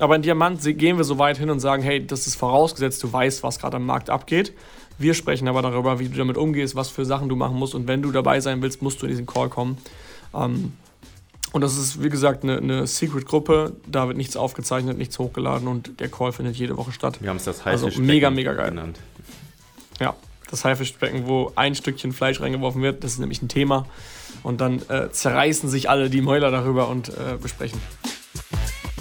Aber in Diamant gehen wir so weit hin und sagen, hey, das ist vorausgesetzt, du weißt, was gerade am Markt abgeht. Wir sprechen aber darüber, wie du damit umgehst, was für Sachen du machen musst. Und wenn du dabei sein willst, musst du in diesen Call kommen. Ähm, und das ist, wie gesagt, eine, eine Secret-Gruppe. Da wird nichts aufgezeichnet, nichts hochgeladen und der Call findet jede Woche statt. Wir haben es das Also mega, mega geil. Genannt. Ja, das Haifischbecken, wo ein Stückchen Fleisch reingeworfen wird. Das ist nämlich ein Thema. Und dann äh, zerreißen sich alle die Mäuler darüber und äh, besprechen.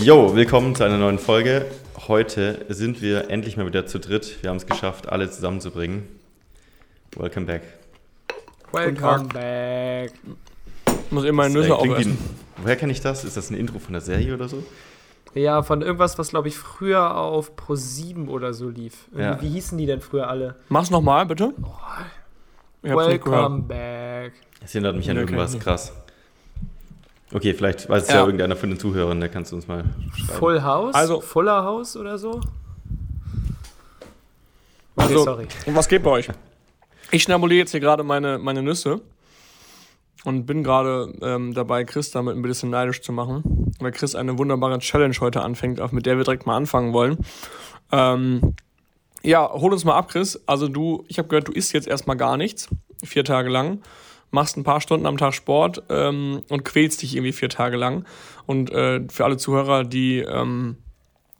Jo, willkommen zu einer neuen Folge. Heute sind wir endlich mal wieder zu dritt. Wir haben es geschafft, alle zusammenzubringen. Welcome back. Welcome back. Ich muss immer eine Nüsse aufessen. Woher kenne ich das? Ist das ein Intro von der Serie oder so? Ja, von irgendwas, was glaube ich früher auf Pro 7 oder so lief. Ja. Wie hießen die denn früher alle? Mach's nochmal, bitte. Oh. Welcome back. Das erinnert mich an irgendwas krass. Okay, vielleicht weiß es ja. ja. irgendeiner von den Zuhörern, der kannst du uns mal schreiben. Full House? Also, Fuller House oder so? Okay, also, sorry. Und was geht bei euch? Ich schnabuliere jetzt hier gerade meine, meine Nüsse und bin gerade ähm, dabei, Chris damit ein bisschen neidisch zu machen, weil Chris eine wunderbare Challenge heute anfängt, mit der wir direkt mal anfangen wollen. Ähm, ja, hol uns mal ab, Chris. Also du, ich habe gehört, du isst jetzt erstmal gar nichts, vier Tage lang machst ein paar Stunden am Tag Sport ähm, und quälst dich irgendwie vier Tage lang. Und äh, für alle Zuhörer, die ähm,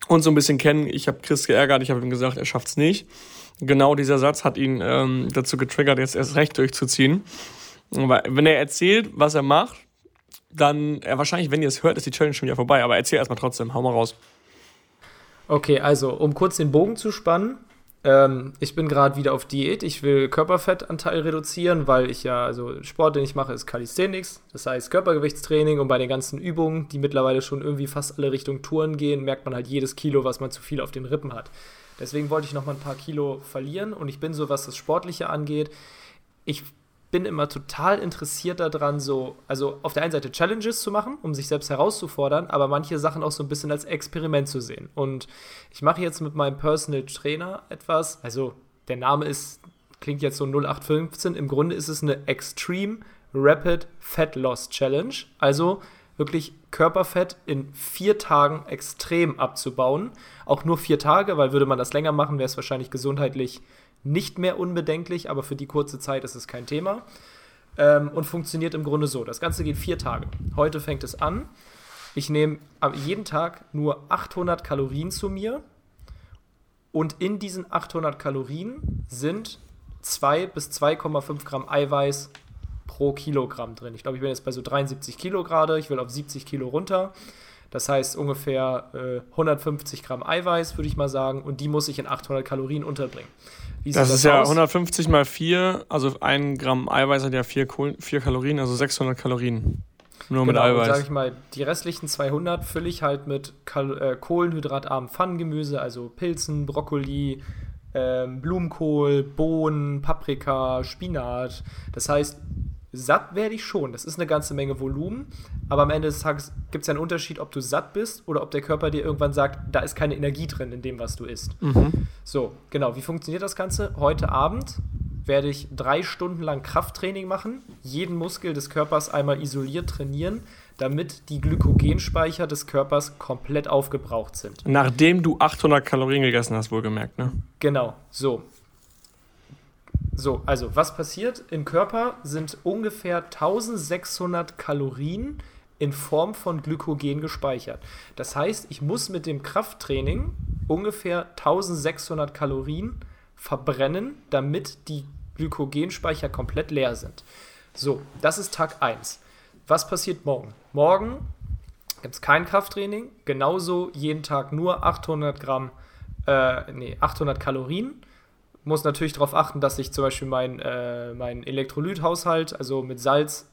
uns so ein bisschen kennen, ich habe Chris geärgert, ich habe ihm gesagt, er schafft's nicht. Genau dieser Satz hat ihn ähm, dazu getriggert, jetzt erst recht durchzuziehen. Weil, wenn er erzählt, was er macht, dann, ja, wahrscheinlich, wenn ihr es hört, ist die Challenge schon wieder vorbei. Aber erzähl erstmal trotzdem, hau mal raus. Okay, also, um kurz den Bogen zu spannen, ähm, ich bin gerade wieder auf Diät. Ich will Körperfettanteil reduzieren, weil ich ja, also Sport, den ich mache, ist Calisthenics. Das heißt Körpergewichtstraining und bei den ganzen Übungen, die mittlerweile schon irgendwie fast alle Richtung Touren gehen, merkt man halt jedes Kilo, was man zu viel auf den Rippen hat. Deswegen wollte ich noch mal ein paar Kilo verlieren und ich bin so, was das Sportliche angeht, ich bin immer total interessiert daran, so, also auf der einen Seite Challenges zu machen, um sich selbst herauszufordern, aber manche Sachen auch so ein bisschen als Experiment zu sehen. Und ich mache jetzt mit meinem Personal Trainer etwas, also der Name ist, klingt jetzt so 0815, im Grunde ist es eine Extreme Rapid Fat Loss Challenge, also wirklich Körperfett in vier Tagen extrem abzubauen. Auch nur vier Tage, weil würde man das länger machen, wäre es wahrscheinlich gesundheitlich nicht mehr unbedenklich, aber für die kurze Zeit ist es kein Thema. Ähm, und funktioniert im Grunde so. Das Ganze geht vier Tage. Heute fängt es an. Ich nehme jeden Tag nur 800 Kalorien zu mir. Und in diesen 800 Kalorien sind 2 bis 2,5 Gramm Eiweiß pro Kilogramm drin. Ich glaube, ich bin jetzt bei so 73 Kilo gerade. Ich will auf 70 Kilo runter. Das heißt ungefähr äh, 150 Gramm Eiweiß, würde ich mal sagen, und die muss ich in 800 Kalorien unterbringen. Wie das, das ist ja 150 mal 4, also ein Gramm Eiweiß hat ja 4, 4 Kalorien, also 600 Kalorien. Nur genau, mit Eiweiß. Sag ich mal, die restlichen 200 fülle ich halt mit Kal äh, kohlenhydratarmen Pfannengemüse, also Pilzen, Brokkoli, ähm, Blumenkohl, Bohnen, Paprika, Spinat. Das heißt, satt werde ich schon. Das ist eine ganze Menge Volumen. Aber am Ende des Tages gibt es ja einen Unterschied, ob du satt bist oder ob der Körper dir irgendwann sagt, da ist keine Energie drin in dem, was du isst. Mhm. So, genau. Wie funktioniert das Ganze? Heute Abend werde ich drei Stunden lang Krafttraining machen, jeden Muskel des Körpers einmal isoliert trainieren, damit die Glykogenspeicher des Körpers komplett aufgebraucht sind. Nachdem du 800 Kalorien gegessen hast, wohlgemerkt, ne? Genau, so. So, also was passiert? Im Körper sind ungefähr 1600 Kalorien in Form von Glykogen gespeichert. Das heißt, ich muss mit dem Krafttraining ungefähr 1600 Kalorien verbrennen, damit die Glykogenspeicher komplett leer sind. So, das ist Tag 1. was passiert morgen? Morgen gibt es kein Krafttraining, genauso jeden Tag nur 800 Gramm, äh, nee, 800 Kalorien. Muss natürlich darauf achten, dass ich zum Beispiel meinen äh, mein Elektrolythaushalt, also mit Salz,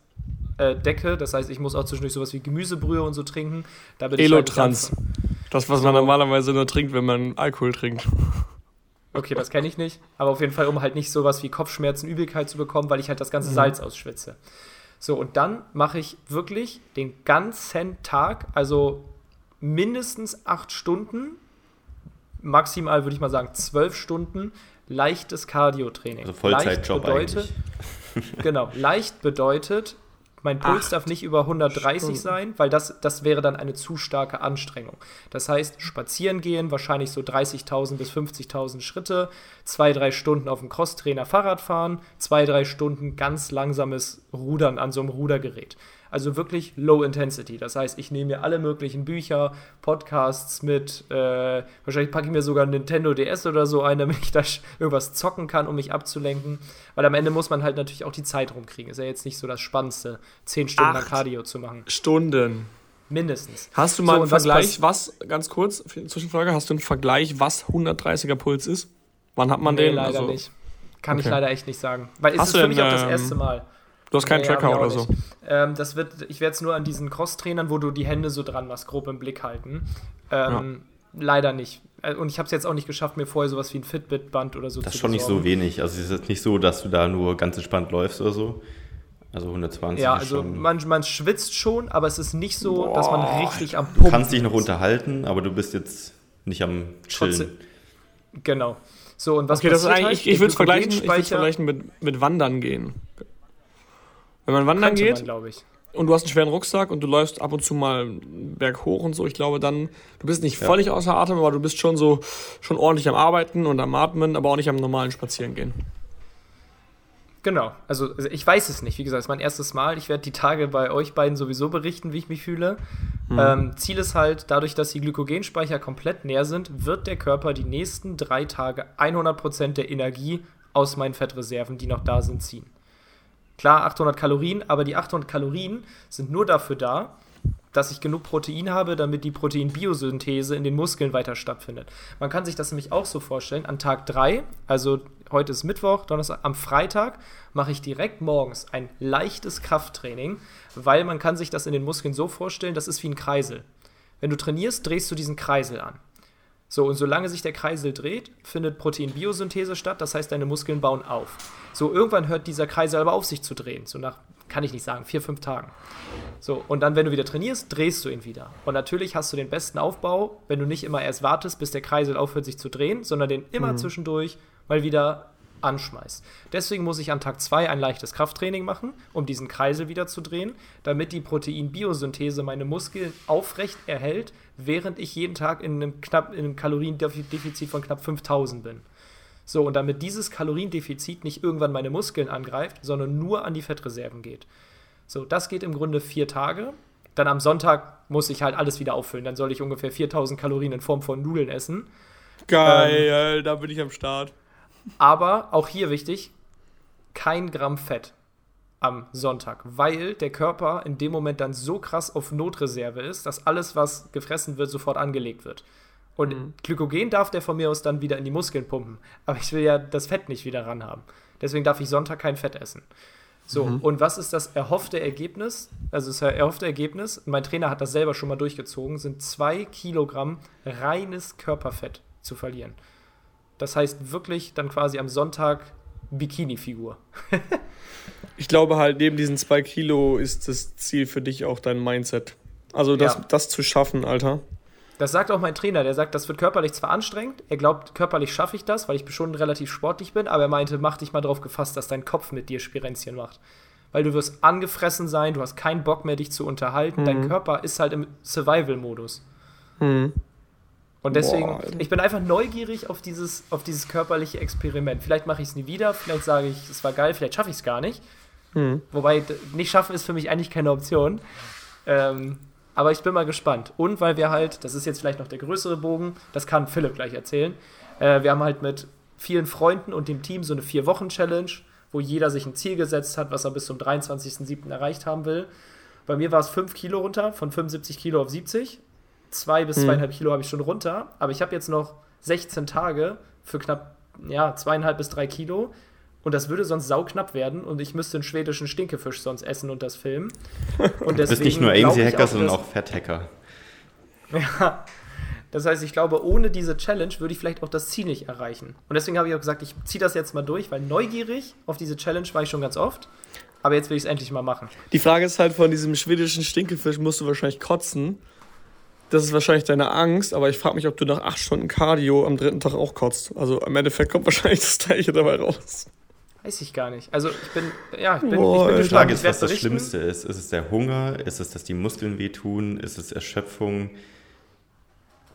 äh, decke. Das heißt, ich muss auch zwischendurch sowas wie Gemüsebrühe und so trinken. Da bin Elotrans. Halt das, was man normalerweise nur trinkt, wenn man Alkohol trinkt. Okay, das kenne ich nicht. Aber auf jeden Fall, um halt nicht sowas wie Kopfschmerzen, Übelkeit zu bekommen, weil ich halt das ganze mhm. Salz ausschwitze. So, und dann mache ich wirklich den ganzen Tag, also mindestens acht Stunden, maximal würde ich mal sagen zwölf Stunden, leichtes Cardio-Training. Also Vollzeitjob bedeutet, eigentlich. genau, leicht bedeutet, mein Puls Acht darf nicht über 130 Stunden. sein, weil das, das wäre dann eine zu starke Anstrengung. Das heißt, spazieren gehen, wahrscheinlich so 30.000 bis 50.000 Schritte, zwei, drei Stunden auf dem Crosstrainer Fahrrad fahren, zwei, drei Stunden ganz langsames Rudern an so einem Rudergerät. Also wirklich Low Intensity. Das heißt, ich nehme mir alle möglichen Bücher, Podcasts mit. Äh, wahrscheinlich packe ich mir sogar ein Nintendo DS oder so ein, damit ich da irgendwas zocken kann, um mich abzulenken. Weil am Ende muss man halt natürlich auch die Zeit rumkriegen. Ist ja jetzt nicht so das Spannendste, 10 Stunden Acht Cardio zu machen. Stunden. Mindestens. Hast du mal so, einen Vergleich, was, was, ganz kurz, Zwischenfrage, hast du einen Vergleich, was 130er Puls ist? Wann hat man nee, den? leider also, nicht. Kann okay. ich leider echt nicht sagen. Weil es ist für mich auch das ähm, erste Mal. Du hast keinen nee, Tracker oder so. Ähm, das wird, ich werde es nur an diesen Cross-Trainern, wo du die Hände so dran machst, grob im Blick halten. Ähm, ja. Leider nicht. Äh, und ich habe es jetzt auch nicht geschafft, mir vorher sowas wie ein Fitbit-Band oder so das zu Das ist schon besorgen. nicht so wenig. Also es ist jetzt nicht so, dass du da nur ganz entspannt läufst oder so. Also 120 Ja, also man, man schwitzt schon, aber es ist nicht so, Boah. dass man richtig am Pumpen Du kannst dich noch ist. unterhalten, aber du bist jetzt nicht am Chillen. Trotzdem, genau. So, und was okay, das ist eigentlich, halt? ich, ich würde es vergleichen, vergleichen mit, mit Wandern gehen. Wenn man wandern geht man, und du hast einen schweren Rucksack und du läufst ab und zu mal berg hoch und so, ich glaube dann, du bist nicht ja. völlig außer Atem, aber du bist schon so schon ordentlich am Arbeiten und am Atmen, aber auch nicht am normalen Spazierengehen. Genau, also, also ich weiß es nicht. Wie gesagt, es ist mein erstes Mal. Ich werde die Tage bei euch beiden sowieso berichten, wie ich mich fühle. Mhm. Ähm, Ziel ist halt, dadurch, dass die Glykogenspeicher komplett leer sind, wird der Körper die nächsten drei Tage 100% der Energie aus meinen Fettreserven, die noch da sind, ziehen. Klar, 800 Kalorien, aber die 800 Kalorien sind nur dafür da, dass ich genug Protein habe, damit die Proteinbiosynthese in den Muskeln weiter stattfindet. Man kann sich das nämlich auch so vorstellen, an Tag 3, also heute ist Mittwoch, Donnerstag, am Freitag mache ich direkt morgens ein leichtes Krafttraining, weil man kann sich das in den Muskeln so vorstellen, das ist wie ein Kreisel. Wenn du trainierst, drehst du diesen Kreisel an. So, und solange sich der Kreisel dreht, findet Proteinbiosynthese statt, das heißt, deine Muskeln bauen auf. So, irgendwann hört dieser Kreisel aber auf sich zu drehen, so nach, kann ich nicht sagen, vier, fünf Tagen. So, und dann, wenn du wieder trainierst, drehst du ihn wieder. Und natürlich hast du den besten Aufbau, wenn du nicht immer erst wartest, bis der Kreisel aufhört, sich zu drehen, sondern den immer mhm. zwischendurch mal wieder anschmeißt. Deswegen muss ich an Tag 2 ein leichtes Krafttraining machen, um diesen Kreisel wieder zu drehen, damit die Proteinbiosynthese meine Muskeln aufrecht erhält, während ich jeden Tag in einem, knapp, in einem Kaloriendefizit von knapp 5000 bin. So, und damit dieses Kaloriendefizit nicht irgendwann meine Muskeln angreift, sondern nur an die Fettreserven geht. So, das geht im Grunde vier Tage. Dann am Sonntag muss ich halt alles wieder auffüllen. Dann soll ich ungefähr 4000 Kalorien in Form von Nudeln essen. Geil, ähm, da bin ich am Start. Aber auch hier wichtig, kein Gramm Fett am Sonntag, weil der Körper in dem Moment dann so krass auf Notreserve ist, dass alles, was gefressen wird, sofort angelegt wird. Und mhm. Glykogen darf der von mir aus dann wieder in die Muskeln pumpen. Aber ich will ja das Fett nicht wieder ran haben. Deswegen darf ich Sonntag kein Fett essen. So, mhm. und was ist das erhoffte Ergebnis? Also das erhoffte Ergebnis, mein Trainer hat das selber schon mal durchgezogen, sind zwei Kilogramm reines Körperfett zu verlieren. Das heißt wirklich dann quasi am Sonntag Bikini-Figur. ich glaube halt, neben diesen zwei Kilo ist das Ziel für dich auch dein Mindset. Also das, ja. das zu schaffen, Alter. Das sagt auch mein Trainer, der sagt, das wird körperlich zwar anstrengend, er glaubt, körperlich schaffe ich das, weil ich schon relativ sportlich bin, aber er meinte, mach dich mal darauf gefasst, dass dein Kopf mit dir Spirenzchen macht. Weil du wirst angefressen sein, du hast keinen Bock mehr, dich zu unterhalten, mhm. dein Körper ist halt im Survival-Modus. Mhm. Und deswegen, Boah, ich bin einfach neugierig auf dieses, auf dieses körperliche Experiment. Vielleicht mache ich es nie wieder, vielleicht sage ich, es war geil, vielleicht schaffe ich es gar nicht. Mhm. Wobei, nicht schaffen ist für mich eigentlich keine Option. Ähm, aber ich bin mal gespannt. Und weil wir halt, das ist jetzt vielleicht noch der größere Bogen, das kann Philipp gleich erzählen. Äh, wir haben halt mit vielen Freunden und dem Team so eine Vier-Wochen-Challenge, wo jeder sich ein Ziel gesetzt hat, was er bis zum 23.07. erreicht haben will. Bei mir war es 5 Kilo runter, von 75 Kilo auf 70. Zwei bis hm. zweieinhalb Kilo habe ich schon runter. Aber ich habe jetzt noch 16 Tage für knapp ja, zweieinhalb bis drei Kilo. Und das würde sonst sauknapp werden und ich müsste einen schwedischen Stinkefisch sonst essen und das filmen. Und du bist nicht nur AMC-Hacker, sondern auch Fett-Hacker. Ja, das heißt, ich glaube, ohne diese Challenge würde ich vielleicht auch das Ziel nicht erreichen. Und deswegen habe ich auch gesagt, ich ziehe das jetzt mal durch, weil neugierig auf diese Challenge war ich schon ganz oft. Aber jetzt will ich es endlich mal machen. Die Frage ist halt, von diesem schwedischen Stinkefisch musst du wahrscheinlich kotzen. Das ist wahrscheinlich deine Angst, aber ich frage mich, ob du nach acht Stunden Cardio am dritten Tag auch kotzt. Also im Endeffekt kommt wahrscheinlich das gleiche dabei raus. Weiß ich gar nicht. Also ich bin, ja, ich bin, Boah, ich bin Die Frage ist, was das Schlimmste ist. Ist es der Hunger? Ist es, dass die Muskeln wehtun? Ist es Erschöpfung?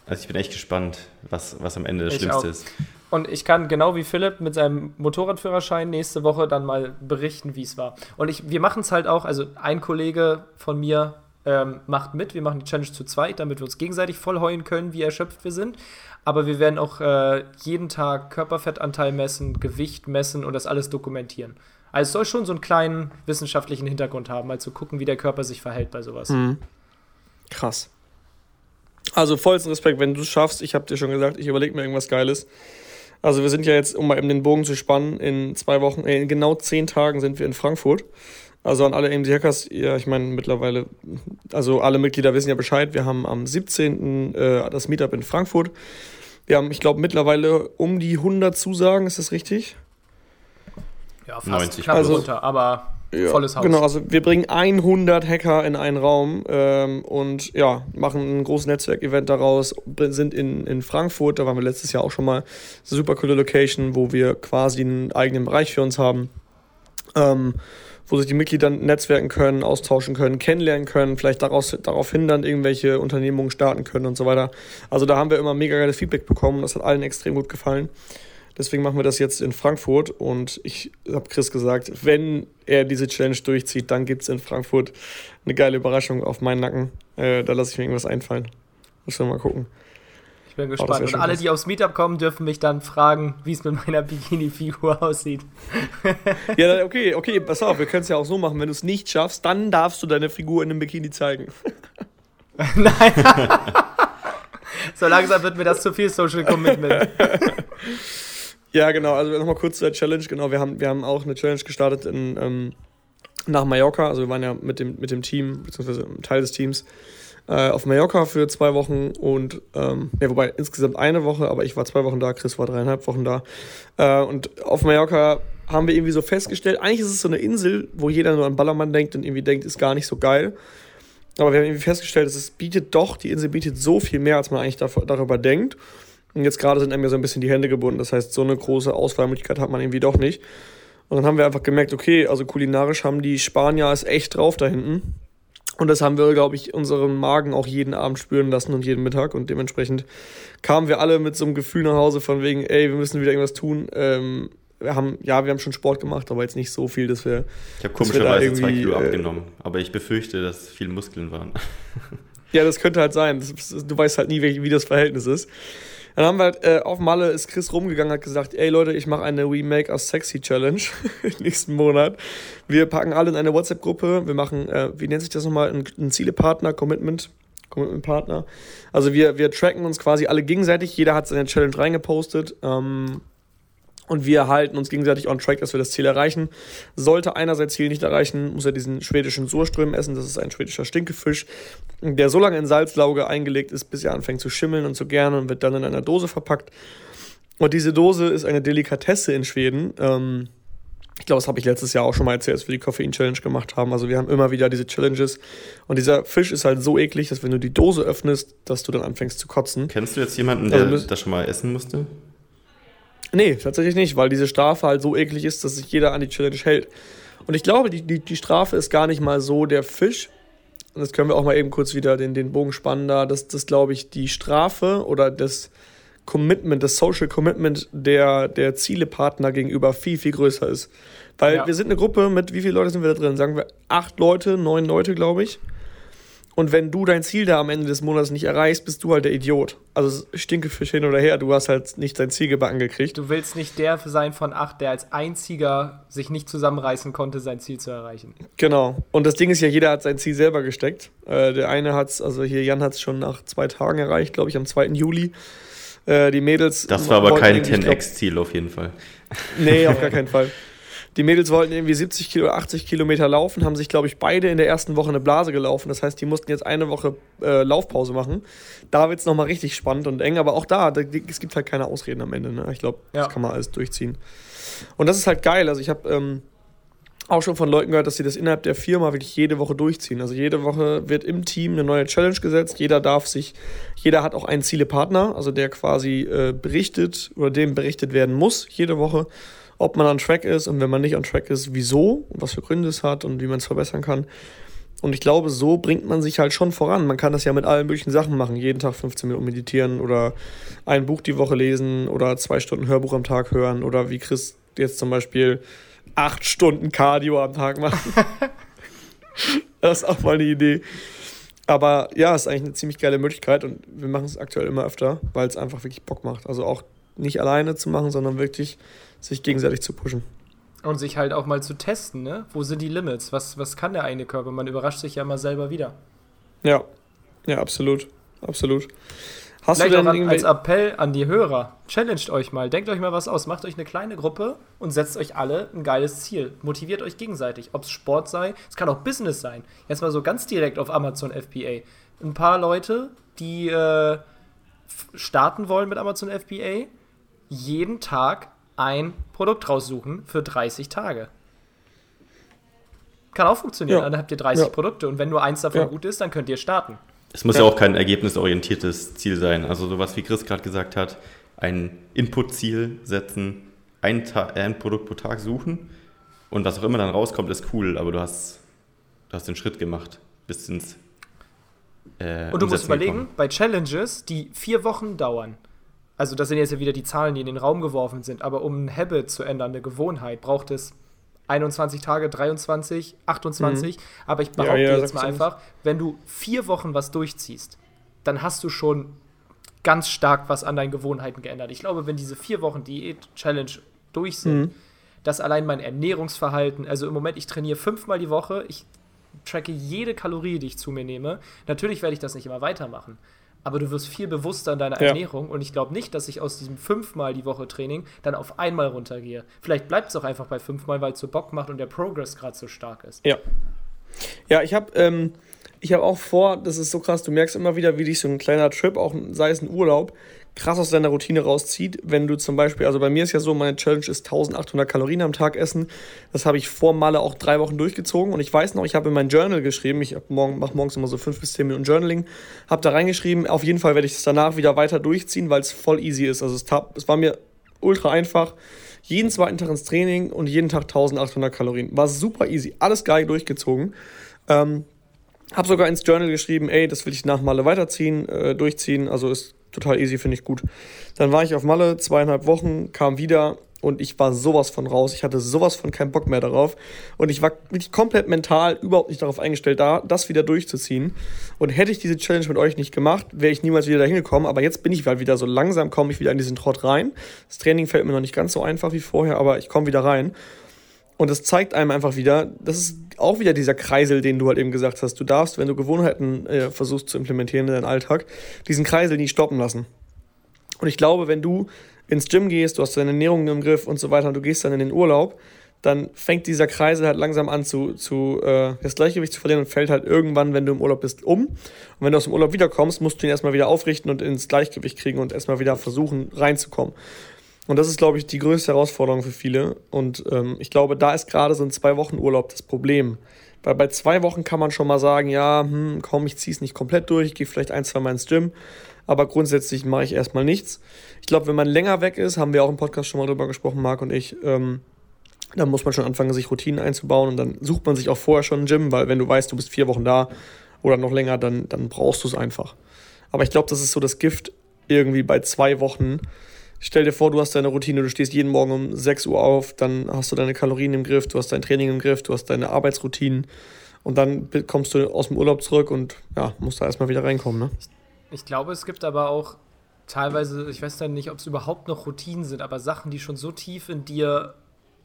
Also ich bin echt gespannt, was, was am Ende das ich Schlimmste auch. ist. Und ich kann genau wie Philipp mit seinem Motorradführerschein nächste Woche dann mal berichten, wie es war. Und ich, wir machen es halt auch, also ein Kollege von mir ähm, macht mit, wir machen die Challenge zu zweit, damit wir uns gegenseitig voll heulen können, wie erschöpft wir sind aber wir werden auch äh, jeden Tag Körperfettanteil messen, Gewicht messen und das alles dokumentieren. Also es soll schon so einen kleinen wissenschaftlichen Hintergrund haben, mal zu gucken, wie der Körper sich verhält bei sowas. Mhm. Krass. Also vollsten Respekt, wenn du es schaffst. Ich habe dir schon gesagt, ich überlege mir irgendwas Geiles. Also wir sind ja jetzt, um mal eben den Bogen zu spannen, in zwei Wochen, äh, in genau zehn Tagen sind wir in Frankfurt. Also an alle AMC Hackers, ja, ich meine mittlerweile, also alle Mitglieder wissen ja Bescheid, wir haben am 17. Äh, das Meetup in Frankfurt. Wir haben, ich glaube, mittlerweile um die 100 Zusagen, ist das richtig? Ja, fast 90 knapp also, runter, aber ja, volles Haus. Genau, also wir bringen 100 Hacker in einen Raum ähm, und ja, machen ein großes Netzwerkevent daraus, sind in, in Frankfurt, da waren wir letztes Jahr auch schon mal, super coole Location, wo wir quasi einen eigenen Bereich für uns haben. Ähm, wo sich die Mitglieder netzwerken können, austauschen können, kennenlernen können, vielleicht daraus, darauf hindern, irgendwelche Unternehmungen starten können und so weiter. Also da haben wir immer mega geiles Feedback bekommen. Das hat allen extrem gut gefallen. Deswegen machen wir das jetzt in Frankfurt und ich habe Chris gesagt, wenn er diese Challenge durchzieht, dann gibt es in Frankfurt eine geile Überraschung auf meinen Nacken. Äh, da lasse ich mir irgendwas einfallen. Müssen wir mal gucken bin gespannt. Und alle, die aufs Meetup kommen, dürfen mich dann fragen, wie es mit meiner Bikini-Figur aussieht. ja, okay, okay, pass auf, wir können es ja auch so machen. Wenn du es nicht schaffst, dann darfst du deine Figur in einem Bikini zeigen. Nein. so langsam wird mir das zu viel Social Commitment. ja, genau. Also nochmal kurz zur Challenge. Genau, wir haben, wir haben auch eine Challenge gestartet in, ähm, nach Mallorca. Also wir waren ja mit dem, mit dem Team, beziehungsweise Teil des Teams äh, auf Mallorca für zwei Wochen und, ähm, ja, wobei insgesamt eine Woche, aber ich war zwei Wochen da, Chris war dreieinhalb Wochen da. Äh, und auf Mallorca haben wir irgendwie so festgestellt, eigentlich ist es so eine Insel, wo jeder nur an Ballermann denkt und irgendwie denkt, ist gar nicht so geil. Aber wir haben irgendwie festgestellt, dass es bietet doch, die Insel bietet so viel mehr, als man eigentlich darüber denkt. Und jetzt gerade sind einem ja so ein bisschen die Hände gebunden. Das heißt, so eine große Auswahlmöglichkeit hat man irgendwie doch nicht. Und dann haben wir einfach gemerkt, okay, also kulinarisch haben die Spanier es echt drauf da hinten. Und das haben wir, glaube ich, unseren Magen auch jeden Abend spüren lassen und jeden Mittag. Und dementsprechend kamen wir alle mit so einem Gefühl nach Hause von wegen, ey, wir müssen wieder irgendwas tun. Ähm, wir haben, ja, wir haben schon Sport gemacht, aber jetzt nicht so viel, dass wir. Ich habe komischerweise zwei Kilo äh, abgenommen, aber ich befürchte, dass viele Muskeln waren. ja, das könnte halt sein. Du weißt halt nie, wie, wie das Verhältnis ist. Dann haben wir halt, äh, auf Malle ist Chris rumgegangen, hat gesagt, ey Leute, ich mache eine We Make Us Sexy Challenge nächsten Monat. Wir packen alle in eine WhatsApp-Gruppe. Wir machen, äh, wie nennt sich das nochmal, ein, ein Zielepartner, Commitment. Commitment Partner. Also wir, wir tracken uns quasi alle gegenseitig. Jeder hat seine Challenge reingepostet. Ähm, und wir halten uns gegenseitig on track, dass wir das Ziel erreichen. Sollte einer sein Ziel nicht erreichen, muss er diesen schwedischen Surström essen. Das ist ein schwedischer Stinkefisch, der so lange in Salzlauge eingelegt ist, bis er anfängt zu schimmeln und zu gären und wird dann in einer Dose verpackt. Und diese Dose ist eine Delikatesse in Schweden. Ähm, ich glaube, das habe ich letztes Jahr auch schon mal erzählt, als wir die Koffein-Challenge gemacht haben. Also wir haben immer wieder diese Challenges. Und dieser Fisch ist halt so eklig, dass wenn du die Dose öffnest, dass du dann anfängst zu kotzen. Kennst du jetzt jemanden, der also, das schon mal essen musste? Nee, tatsächlich nicht, weil diese Strafe halt so eklig ist, dass sich jeder an die Challenge hält. Und ich glaube, die, die, die Strafe ist gar nicht mal so der Fisch. Und das können wir auch mal eben kurz wieder den, den Bogen spannen da, dass das, glaube ich, die Strafe oder das Commitment, das Social Commitment der, der Zielepartner gegenüber viel, viel größer ist. Weil ja. wir sind eine Gruppe mit, wie viele Leute sind wir da drin? Sagen wir acht Leute, neun Leute, glaube ich. Und wenn du dein Ziel da am Ende des Monats nicht erreichst, bist du halt der Idiot. Also stinke für hin oder her, du hast halt nicht dein Ziel gebacken gekriegt. Du willst nicht der sein von acht, der als einziger sich nicht zusammenreißen konnte, sein Ziel zu erreichen. Genau. Und das Ding ist ja, jeder hat sein Ziel selber gesteckt. Äh, der eine hat es, also hier Jan hat es schon nach zwei Tagen erreicht, glaube ich, am 2. Juli. Äh, die Mädels. Das war aber kein 10x-Ziel auf jeden Fall. Nee, auf gar keinen Fall. Die Mädels wollten irgendwie 70 Kilo, 80 Kilometer laufen, haben sich, glaube ich, beide in der ersten Woche eine Blase gelaufen. Das heißt, die mussten jetzt eine Woche äh, Laufpause machen. Da wird es nochmal richtig spannend und eng, aber auch da, da, es gibt halt keine Ausreden am Ende. Ne? Ich glaube, ja. das kann man alles durchziehen. Und das ist halt geil. Also ich habe ähm, auch schon von Leuten gehört, dass sie das innerhalb der Firma wirklich jede Woche durchziehen. Also jede Woche wird im Team eine neue Challenge gesetzt. Jeder darf sich, jeder hat auch einen Zielepartner, also der quasi äh, berichtet oder dem berichtet werden muss jede Woche ob man on Track ist und wenn man nicht on Track ist, wieso, was für Gründe es hat und wie man es verbessern kann. Und ich glaube, so bringt man sich halt schon voran. Man kann das ja mit allen möglichen Sachen machen. Jeden Tag 15 Minuten meditieren oder ein Buch die Woche lesen oder zwei Stunden Hörbuch am Tag hören oder wie Chris jetzt zum Beispiel acht Stunden Cardio am Tag machen. das ist auch mal eine Idee. Aber ja, ist eigentlich eine ziemlich geile Möglichkeit und wir machen es aktuell immer öfter, weil es einfach wirklich Bock macht. Also auch nicht alleine zu machen, sondern wirklich sich gegenseitig zu pushen. Und sich halt auch mal zu testen, ne? Wo sind die Limits? Was, was kann der eine Körper? Man überrascht sich ja mal selber wieder. Ja, ja, absolut. Absolut. Hast Vielleicht du denn auch als Appell an die Hörer, challenged euch mal, denkt euch mal was aus, macht euch eine kleine Gruppe und setzt euch alle ein geiles Ziel. Motiviert euch gegenseitig, ob es Sport sei, es kann auch Business sein. Jetzt mal so ganz direkt auf Amazon FBA. Ein paar Leute, die äh, starten wollen mit Amazon FBA, jeden Tag ein Produkt raussuchen für 30 Tage. Kann auch funktionieren. Ja. Dann habt ihr 30 ja. Produkte und wenn nur eins davon ja. gut ist, dann könnt ihr starten. Es muss ja. auch kein ergebnisorientiertes Ziel sein. Also sowas wie Chris gerade gesagt hat, ein Input-Ziel setzen, ein, ein, Produkt pro Tag suchen und was auch immer dann rauskommt, ist cool, aber du hast, du hast den Schritt gemacht bis ins äh, Und du musst überlegen, kommen. bei Challenges, die vier Wochen dauern, also das sind jetzt ja wieder die Zahlen, die in den Raum geworfen sind, aber um ein Habit zu ändern, eine Gewohnheit, braucht es 21 Tage, 23, 28. Mhm. Aber ich behaupte ja, ja, jetzt mal einfach, wenn du vier Wochen was durchziehst, dann hast du schon ganz stark was an deinen Gewohnheiten geändert. Ich glaube, wenn diese vier Wochen Diät-Challenge durch sind, mhm. dass allein mein Ernährungsverhalten, also im Moment, ich trainiere fünfmal die Woche, ich tracke jede Kalorie, die ich zu mir nehme. Natürlich werde ich das nicht immer weitermachen aber du wirst viel bewusster in deiner ja. Ernährung und ich glaube nicht, dass ich aus diesem fünfmal die Woche Training dann auf einmal runtergehe. Vielleicht bleibt es auch einfach bei fünfmal, weil es so Bock macht und der Progress gerade so stark ist. Ja. Ja, ich habe ähm, hab auch vor, das ist so krass, du merkst immer wieder, wie dich so ein kleiner Trip, auch sei es ein Urlaub, krass aus deiner Routine rauszieht, wenn du zum Beispiel, also bei mir ist ja so, meine Challenge ist 1800 Kalorien am Tag essen. Das habe ich vor Malle auch drei Wochen durchgezogen und ich weiß noch, ich habe in mein Journal geschrieben, ich morgen, mache morgens immer so fünf bis zehn Minuten Journaling, habe da reingeschrieben, auf jeden Fall werde ich es danach wieder weiter durchziehen, weil es voll easy ist. Also es, es war mir ultra einfach. Jeden zweiten Tag ins Training und jeden Tag 1800 Kalorien. War super easy, alles geil durchgezogen. Ähm, hab sogar ins Journal geschrieben, ey, das will ich nach Malle weiterziehen, äh, durchziehen. Also ist total easy, finde ich gut. Dann war ich auf Malle, zweieinhalb Wochen, kam wieder und ich war sowas von raus. Ich hatte sowas von keinen Bock mehr darauf. Und ich war wirklich komplett mental überhaupt nicht darauf eingestellt, da das wieder durchzuziehen. Und hätte ich diese Challenge mit euch nicht gemacht, wäre ich niemals wieder dahin gekommen. Aber jetzt bin ich halt wieder so langsam, komme ich wieder in diesen Trott rein. Das Training fällt mir noch nicht ganz so einfach wie vorher, aber ich komme wieder rein. Und das zeigt einem einfach wieder, das ist auch wieder dieser Kreisel, den du halt eben gesagt hast. Du darfst, wenn du Gewohnheiten äh, versuchst zu implementieren in deinen Alltag, diesen Kreisel nie stoppen lassen. Und ich glaube, wenn du ins Gym gehst, du hast deine Ernährung im Griff und so weiter und du gehst dann in den Urlaub, dann fängt dieser Kreisel halt langsam an zu, zu äh, das Gleichgewicht zu verlieren und fällt halt irgendwann, wenn du im Urlaub bist, um. Und wenn du aus dem Urlaub wiederkommst, musst du ihn erstmal wieder aufrichten und ins Gleichgewicht kriegen und erstmal wieder versuchen reinzukommen. Und das ist, glaube ich, die größte Herausforderung für viele. Und ähm, ich glaube, da ist gerade so ein zwei Wochen Urlaub das Problem. Weil bei zwei Wochen kann man schon mal sagen, ja, hm, komm, ich ziehe es nicht komplett durch, gehe vielleicht ein, zwei Mal ins Gym, aber grundsätzlich mache ich erstmal nichts. Ich glaube, wenn man länger weg ist, haben wir auch im Podcast schon mal drüber gesprochen, Marc und ich, ähm, dann muss man schon anfangen, sich Routinen einzubauen und dann sucht man sich auch vorher schon ein Gym, weil wenn du weißt, du bist vier Wochen da oder noch länger, dann, dann brauchst du es einfach. Aber ich glaube, das ist so das Gift irgendwie bei zwei Wochen, Stell dir vor, du hast deine Routine, du stehst jeden Morgen um 6 Uhr auf, dann hast du deine Kalorien im Griff, du hast dein Training im Griff, du hast deine Arbeitsroutinen Und dann kommst du aus dem Urlaub zurück und ja, musst da erstmal wieder reinkommen. Ne? Ich glaube, es gibt aber auch teilweise, ich weiß dann nicht, ob es überhaupt noch Routinen sind, aber Sachen, die schon so tief in dir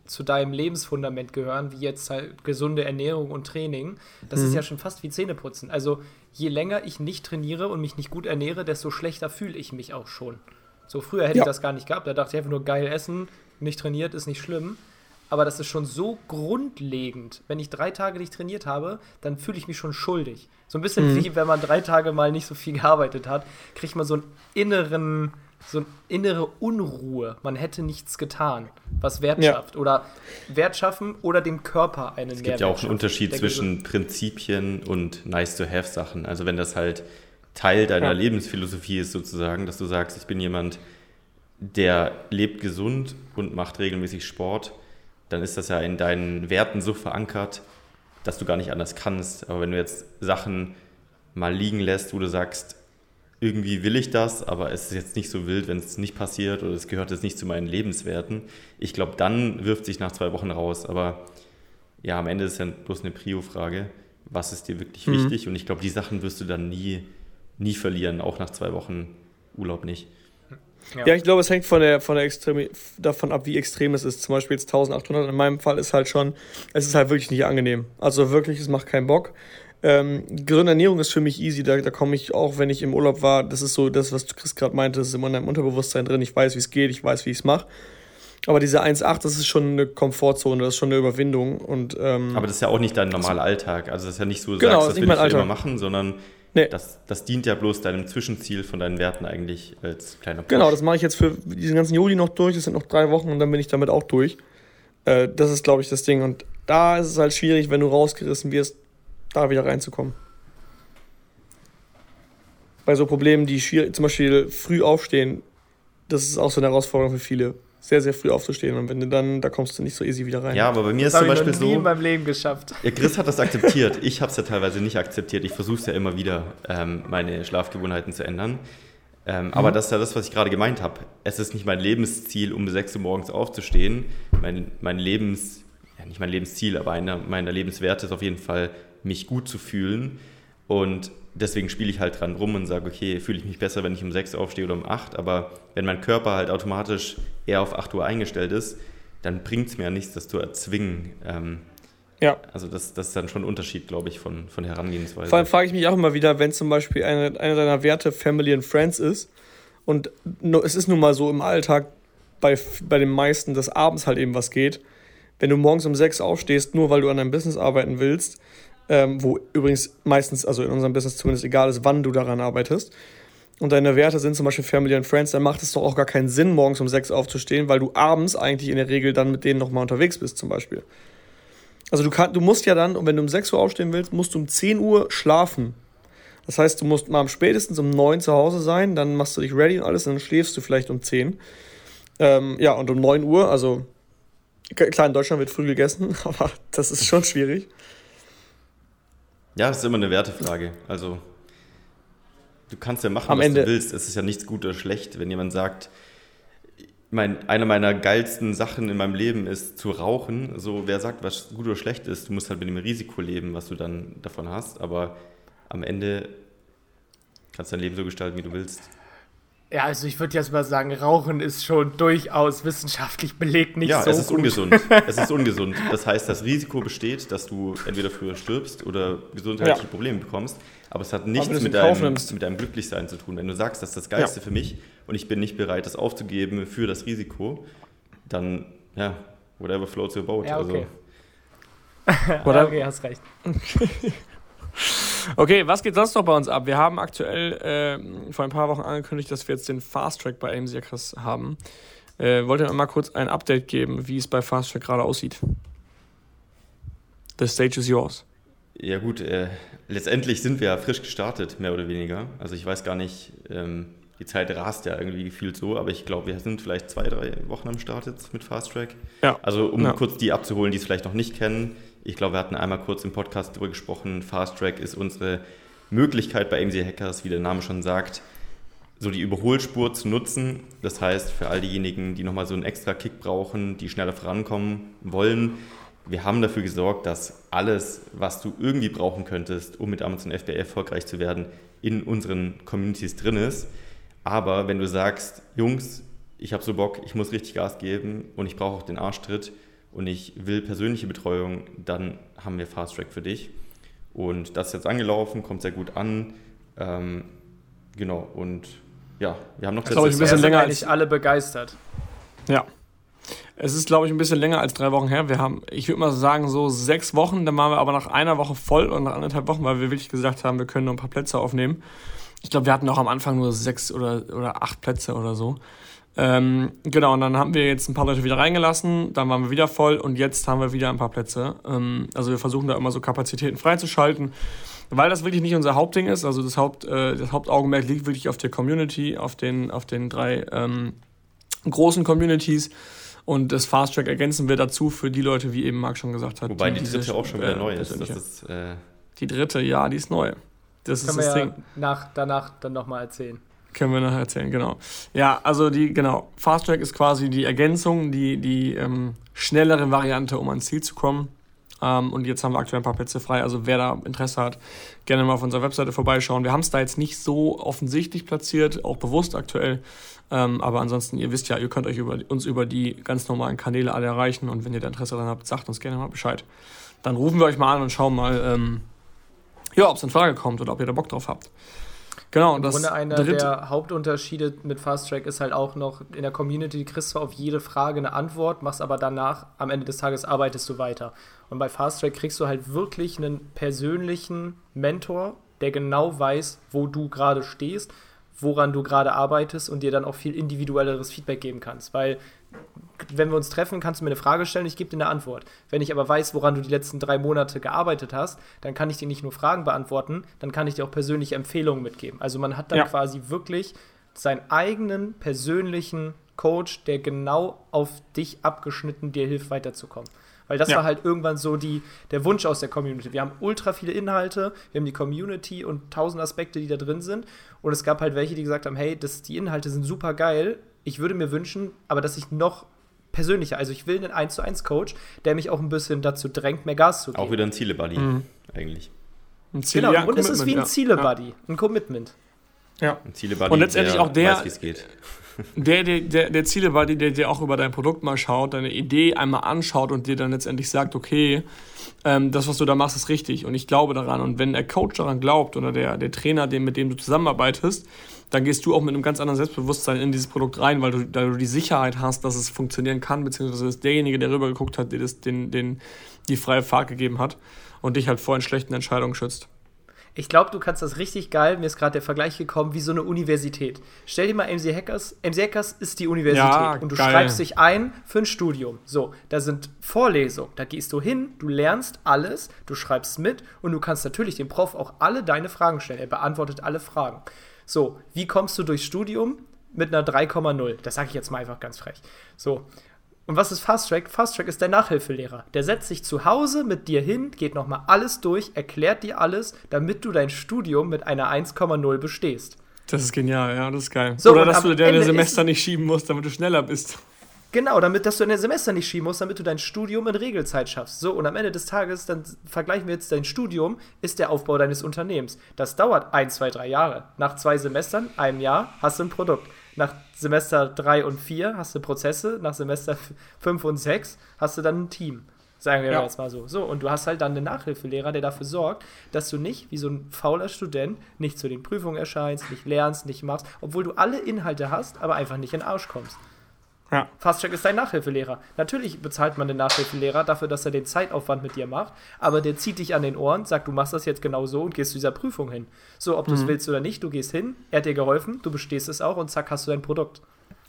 zu deinem Lebensfundament gehören, wie jetzt halt gesunde Ernährung und Training. Das mhm. ist ja schon fast wie Zähneputzen. Also je länger ich nicht trainiere und mich nicht gut ernähre, desto schlechter fühle ich mich auch schon. So früher hätte ja. ich das gar nicht gehabt. Da dachte ich einfach nur geil essen, nicht trainiert ist nicht schlimm. Aber das ist schon so grundlegend. Wenn ich drei Tage nicht trainiert habe, dann fühle ich mich schon schuldig. So ein bisschen mhm. wie wenn man drei Tage mal nicht so viel gearbeitet hat, kriegt man so einen inneren so eine innere Unruhe. Man hätte nichts getan, was Wert ja. schafft. Oder Wert schaffen oder dem Körper einen Es gibt ja auch einen Unterschied zwischen Prinzipien und Nice-to-Have-Sachen. Also wenn das halt Teil deiner ja. Lebensphilosophie ist sozusagen, dass du sagst, ich bin jemand, der lebt gesund und macht regelmäßig Sport, dann ist das ja in deinen Werten so verankert, dass du gar nicht anders kannst. Aber wenn du jetzt Sachen mal liegen lässt, wo du sagst, irgendwie will ich das, aber es ist jetzt nicht so wild, wenn es nicht passiert oder es gehört jetzt nicht zu meinen Lebenswerten. Ich glaube, dann wirft sich nach zwei Wochen raus. Aber ja, am Ende ist ja bloß eine Prio-Frage. Was ist dir wirklich mhm. wichtig? Und ich glaube, die Sachen wirst du dann nie, nie verlieren, auch nach zwei Wochen Urlaub nicht. Ja. ja, ich glaube, es hängt von der, von der Extreme, davon ab, wie extrem es ist. Zum Beispiel jetzt 1800. In meinem Fall ist halt schon, es ist halt wirklich nicht angenehm. Also wirklich, es macht keinen Bock. Ähm, gesunde Ernährung ist für mich easy, da, da komme ich auch, wenn ich im Urlaub war, das ist so das, was Chris gerade meinte, das ist immer in deinem Unterbewusstsein drin, ich weiß, wie es geht, ich weiß, wie ich es mache. Aber diese 1,8, das ist schon eine Komfortzone, das ist schon eine Überwindung. Und, ähm, Aber das ist ja auch nicht dein normaler Alltag. Also das ist ja nicht so, du genau, sagst, das will ich immer machen, sondern nee. das, das dient ja bloß deinem Zwischenziel von deinen Werten eigentlich als kleiner Push. Genau, das mache ich jetzt für diesen ganzen Juli noch durch, das sind noch drei Wochen und dann bin ich damit auch durch. Äh, das ist, glaube ich, das Ding. Und da ist es halt schwierig, wenn du rausgerissen wirst, da wieder reinzukommen. Bei so Problemen, die zum Beispiel früh aufstehen, das ist auch so eine Herausforderung für viele. Sehr, sehr früh aufzustehen und wenn du dann, da kommst du nicht so easy wieder rein. Ja, aber bei mir das ist zum Beispiel ich noch nie so. in meinem Leben geschafft. Ja, Chris hat das akzeptiert. Ich habe es ja teilweise nicht akzeptiert. Ich versuche es ja immer wieder, ähm, meine Schlafgewohnheiten zu ändern. Ähm, mhm. Aber das ist ja das, was ich gerade gemeint habe. Es ist nicht mein Lebensziel, um 6 Uhr morgens aufzustehen. Mein, mein Lebens, ja nicht mein Lebensziel, aber einer meiner Lebenswerte ist auf jeden Fall, mich gut zu fühlen. Und deswegen spiele ich halt dran rum und sage, okay, fühle ich mich besser, wenn ich um 6 aufstehe oder um 8. Aber wenn mein Körper halt automatisch eher auf 8 Uhr eingestellt ist, dann bringt es mir ja nichts, das zu erzwingen. Ähm, ja. Also das, das ist dann schon ein Unterschied, glaube ich, von, von Herangehensweise. Vor allem frage ich mich auch immer wieder, wenn zum Beispiel eine, eine deiner Werte Family and Friends ist und es ist nun mal so im Alltag bei, bei den meisten, dass abends halt eben was geht. Wenn du morgens um 6 aufstehst, nur weil du an deinem Business arbeiten willst, ähm, wo übrigens meistens, also in unserem Business zumindest egal ist, wann du daran arbeitest, und deine Werte sind zum Beispiel Family and Friends, dann macht es doch auch gar keinen Sinn, morgens um sechs aufzustehen, weil du abends eigentlich in der Regel dann mit denen nochmal unterwegs bist, zum Beispiel. Also du, kann, du musst ja dann, wenn du um 6 Uhr aufstehen willst, musst du um 10 Uhr schlafen. Das heißt, du musst mal am spätestens um 9 zu Hause sein, dann machst du dich ready und alles, und dann schläfst du vielleicht um 10. Ähm, ja, und um 9 Uhr, also klar, in Deutschland wird früh gegessen, aber das ist schon schwierig. Ja, das ist immer eine Wertefrage. Also, du kannst ja machen, Am was Ende. du willst. Es ist ja nichts gut oder schlecht, wenn jemand sagt, mein, eine meiner geilsten Sachen in meinem Leben ist zu rauchen. So, wer sagt, was gut oder schlecht ist, du musst halt mit dem Risiko leben, was du dann davon hast. Aber am Ende kannst du dein Leben so gestalten, wie du willst. Ja, also ich würde jetzt mal sagen, Rauchen ist schon durchaus wissenschaftlich belegt nicht ja, so es ist gut. ungesund. Es ist ungesund. Das heißt, das Risiko besteht, dass du entweder früher stirbst oder gesundheitliche ja. Probleme bekommst. Aber es hat nichts mit deinem, mit deinem Glücklichsein zu tun. Wenn du sagst, das ist das Geilste ja. für mich und ich bin nicht bereit, das aufzugeben für das Risiko, dann, ja, whatever floats your boat. Ja, okay. Also, ja, okay, hast recht. Okay, was geht sonst noch bei uns ab? Wir haben aktuell äh, vor ein paar Wochen angekündigt, dass wir jetzt den Fast Track bei AMC Chris haben. Äh, wollt ihr mal kurz ein Update geben, wie es bei Fast Track gerade aussieht? The stage is yours. Ja gut, äh, letztendlich sind wir ja frisch gestartet, mehr oder weniger. Also ich weiß gar nicht, ähm, die Zeit rast ja irgendwie gefühlt so, aber ich glaube, wir sind vielleicht zwei, drei Wochen am Start jetzt mit Fast Track. Ja. Also um ja. kurz die abzuholen, die es vielleicht noch nicht kennen. Ich glaube, wir hatten einmal kurz im Podcast darüber gesprochen. Fast Track ist unsere Möglichkeit bei AMC Hackers, wie der Name schon sagt, so die Überholspur zu nutzen. Das heißt, für all diejenigen, die nochmal so einen extra Kick brauchen, die schneller vorankommen wollen, wir haben dafür gesorgt, dass alles, was du irgendwie brauchen könntest, um mit Amazon FBA erfolgreich zu werden, in unseren Communities drin ist. Aber wenn du sagst, Jungs, ich habe so Bock, ich muss richtig Gas geben und ich brauche auch den Arschtritt und ich will persönliche Betreuung, dann haben wir Fast Track für dich. Und das ist jetzt angelaufen, kommt sehr gut an. Ähm, genau, und ja, wir haben noch das glaube ich ein bisschen länger als alle begeistert. Ja. Es ist, glaube ich, ein bisschen länger als drei Wochen her. Wir haben, ich würde mal sagen, so sechs Wochen. Dann waren wir aber nach einer Woche voll und nach anderthalb Wochen, weil wir wirklich gesagt haben, wir können noch ein paar Plätze aufnehmen. Ich glaube, wir hatten auch am Anfang nur sechs oder, oder acht Plätze oder so. Ähm, genau, und dann haben wir jetzt ein paar Leute wieder reingelassen, dann waren wir wieder voll und jetzt haben wir wieder ein paar Plätze. Ähm, also wir versuchen da immer so Kapazitäten freizuschalten, weil das wirklich nicht unser Hauptding ist. Also das, Haupt, äh, das Hauptaugenmerk liegt wirklich auf der Community, auf den, auf den drei ähm, großen Communities. Und das Fast Track ergänzen wir dazu für die Leute, wie eben Marc schon gesagt hat. Wobei die, die dritte auch schon wieder äh, neu ist. Das ist äh die dritte, ja, die ist neu. Das ist das Ding. Ja nach, danach dann nochmal erzählen. Können wir nachher erzählen, genau. Ja, also die, genau, Fast Track ist quasi die Ergänzung, die, die ähm, schnellere Variante, um ans Ziel zu kommen. Ähm, und jetzt haben wir aktuell ein paar Plätze frei. Also wer da Interesse hat, gerne mal auf unserer Webseite vorbeischauen. Wir haben es da jetzt nicht so offensichtlich platziert, auch bewusst aktuell. Ähm, aber ansonsten, ihr wisst ja, ihr könnt euch über, uns über die ganz normalen Kanäle alle erreichen. Und wenn ihr da Interesse daran habt, sagt uns gerne mal Bescheid. Dann rufen wir euch mal an und schauen mal, ähm, ja, ob es in Frage kommt oder ob ihr da Bock drauf habt. Genau, Im das Grunde einer der Hauptunterschiede mit Fast Track ist halt auch noch in der Community kriegst du auf jede Frage eine Antwort, machst aber danach am Ende des Tages arbeitest du weiter. Und bei Fast Track kriegst du halt wirklich einen persönlichen Mentor, der genau weiß, wo du gerade stehst, woran du gerade arbeitest und dir dann auch viel individuelleres Feedback geben kannst, weil wenn wir uns treffen, kannst du mir eine Frage stellen, ich gebe dir eine Antwort. Wenn ich aber weiß, woran du die letzten drei Monate gearbeitet hast, dann kann ich dir nicht nur Fragen beantworten, dann kann ich dir auch persönliche Empfehlungen mitgeben. Also man hat dann ja. quasi wirklich seinen eigenen persönlichen Coach, der genau auf dich abgeschnitten dir hilft, weiterzukommen. Weil das ja. war halt irgendwann so die, der Wunsch aus der Community. Wir haben ultra viele Inhalte, wir haben die Community und tausend Aspekte, die da drin sind. Und es gab halt welche, die gesagt haben, hey, das, die Inhalte sind super geil. Ich würde mir wünschen, aber dass ich noch persönlicher. Also ich will einen 1 zu 1 Coach, der mich auch ein bisschen dazu drängt, mehr Gas zu geben. Auch wieder ein Ziele-Buddy, mhm. eigentlich. Ein Ziel, genau, ja, und es ist wie ein ja. Ziele-Buddy, ein Commitment. Ja. Ein Ziele-Buddy, und letztendlich der auch der, weiß, geht. Der, der, der, der Ziele-Buddy, der dir auch über dein Produkt mal schaut, deine Idee einmal anschaut und dir dann letztendlich sagt, okay, ähm, das, was du da machst, ist richtig und ich glaube daran. Und wenn der Coach daran glaubt oder der, der Trainer, den, mit dem du zusammenarbeitest, dann gehst du auch mit einem ganz anderen Selbstbewusstsein in dieses Produkt rein, weil du, weil du die Sicherheit hast, dass es funktionieren kann, beziehungsweise dass derjenige, der rüber geguckt hat, dir das, den, den, die freie Fahrt gegeben hat und dich halt vor schlechten Entscheidungen schützt. Ich glaube, du kannst das richtig geil. Mir ist gerade der Vergleich gekommen, wie so eine Universität. Stell dir mal MC Hackers. MC Hackers ist die Universität ja, und du geil. schreibst dich ein für ein Studium. So, da sind Vorlesungen. Da gehst du hin, du lernst alles, du schreibst mit und du kannst natürlich dem Prof auch alle deine Fragen stellen. Er beantwortet alle Fragen. So, wie kommst du durchs Studium mit einer 3,0? Das sage ich jetzt mal einfach ganz frech. So. Und was ist Fast Track? Fast Track ist der Nachhilfelehrer. Der setzt sich zu Hause mit dir hin, geht nochmal alles durch, erklärt dir alles, damit du dein Studium mit einer 1,0 bestehst. Das ist genial, ja, das ist geil. So, Oder dass du deine Semester nicht schieben musst, damit du schneller bist. Genau, damit, dass du dein Semester nicht schieben musst, damit du dein Studium in Regelzeit schaffst. So, und am Ende des Tages, dann vergleichen wir jetzt dein Studium, ist der Aufbau deines Unternehmens. Das dauert ein, zwei, drei Jahre. Nach zwei Semestern, einem Jahr, hast du ein Produkt. Nach Semester drei und vier hast du Prozesse. Nach Semester fünf und sechs hast du dann ein Team. Sagen wir ja. jetzt mal so. So, und du hast halt dann einen Nachhilfelehrer, der dafür sorgt, dass du nicht wie so ein fauler Student nicht zu den Prüfungen erscheinst, nicht lernst, nicht machst, obwohl du alle Inhalte hast, aber einfach nicht in den Arsch kommst. Ja. Fasttrack ist dein Nachhilfelehrer. Natürlich bezahlt man den Nachhilfelehrer dafür, dass er den Zeitaufwand mit dir macht, aber der zieht dich an den Ohren, sagt, du machst das jetzt genau so und gehst zu dieser Prüfung hin. So, ob du es mhm. willst oder nicht, du gehst hin, er hat dir geholfen, du bestehst es auch und zack, hast du dein Produkt.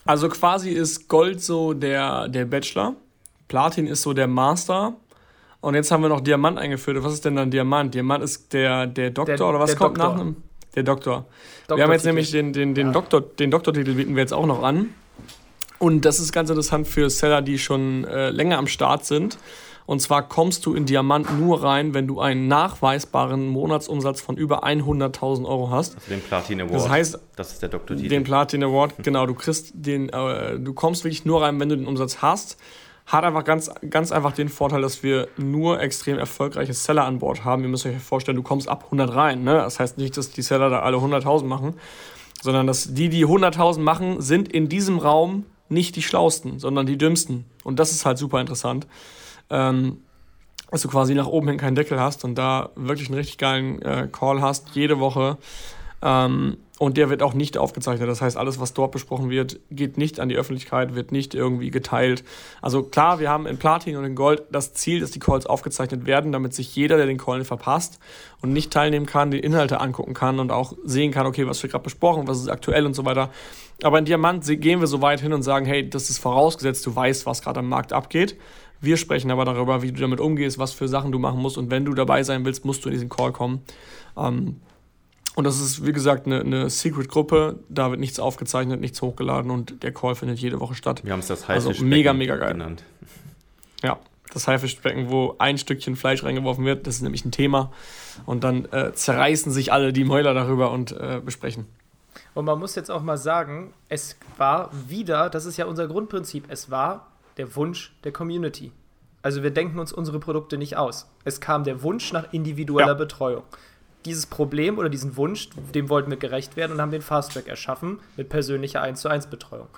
Also quasi ist Gold so der, der Bachelor, Platin ist so der Master und jetzt haben wir noch Diamant eingeführt. Was ist denn dann Diamant? Diamant ist der, der Doktor der, oder was kommt Doktor. nach einem? Der Doktor. Doktor wir haben jetzt nämlich den, den, den, ja. Doktor, den Doktortitel bieten wir jetzt auch noch an. Und das ist ganz interessant für Seller, die schon äh, länger am Start sind. Und zwar kommst du in Diamant nur rein, wenn du einen nachweisbaren Monatsumsatz von über 100.000 Euro hast. Also den Platin Award. Das heißt, das ist der Doktortitel. Den Platin Award, genau. Du kriegst den, äh, du kommst wirklich nur rein, wenn du den Umsatz hast. hat einfach ganz, ganz einfach den Vorteil, dass wir nur extrem erfolgreiche Seller an Bord haben. Ihr müsst euch vorstellen, du kommst ab 100 rein. Ne? Das heißt nicht, dass die Seller da alle 100.000 machen, sondern dass die, die 100.000 machen, sind in diesem Raum nicht die schlausten, sondern die dümmsten. Und das ist halt super interessant. Ähm, dass du quasi nach oben hin keinen Deckel hast und da wirklich einen richtig geilen äh, Call hast, jede Woche. Ähm, und der wird auch nicht aufgezeichnet. Das heißt, alles, was dort besprochen wird, geht nicht an die Öffentlichkeit, wird nicht irgendwie geteilt. Also klar, wir haben in Platin und in Gold das Ziel, dass die Calls aufgezeichnet werden, damit sich jeder, der den Call verpasst und nicht teilnehmen kann, die Inhalte angucken kann und auch sehen kann, okay, was wird gerade besprochen, was ist aktuell und so weiter. Aber in Diamant gehen wir so weit hin und sagen, hey, das ist vorausgesetzt, du weißt, was gerade am Markt abgeht. Wir sprechen aber darüber, wie du damit umgehst, was für Sachen du machen musst und wenn du dabei sein willst, musst du in diesen Call kommen. Ähm, und das ist, wie gesagt, eine, eine Secret-Gruppe. Da wird nichts aufgezeichnet, nichts hochgeladen und der Call findet jede Woche statt. Wir haben es das Haifischbecken also mega, mega geil. genannt. Ja, das Haifischbecken, wo ein Stückchen Fleisch reingeworfen wird. Das ist nämlich ein Thema. Und dann äh, zerreißen sich alle die Mäuler darüber und äh, besprechen. Und man muss jetzt auch mal sagen, es war wieder, das ist ja unser Grundprinzip, es war der Wunsch der Community. Also wir denken uns unsere Produkte nicht aus. Es kam der Wunsch nach individueller ja. Betreuung dieses Problem oder diesen Wunsch, dem wollten wir gerecht werden und haben den Fast Track erschaffen mit persönlicher 1 zu 1 Betreuung.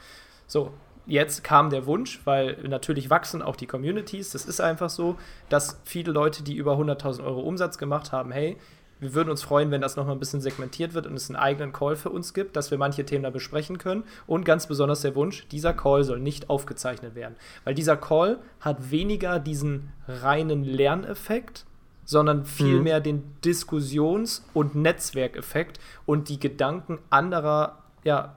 So, jetzt kam der Wunsch, weil natürlich wachsen auch die Communities, das ist einfach so, dass viele Leute, die über 100.000 Euro Umsatz gemacht haben, hey, wir würden uns freuen, wenn das nochmal ein bisschen segmentiert wird und es einen eigenen Call für uns gibt, dass wir manche Themen da besprechen können. Und ganz besonders der Wunsch, dieser Call soll nicht aufgezeichnet werden. Weil dieser Call hat weniger diesen reinen Lerneffekt, sondern vielmehr mhm. den Diskussions- und Netzwerkeffekt und die Gedanken anderer ja,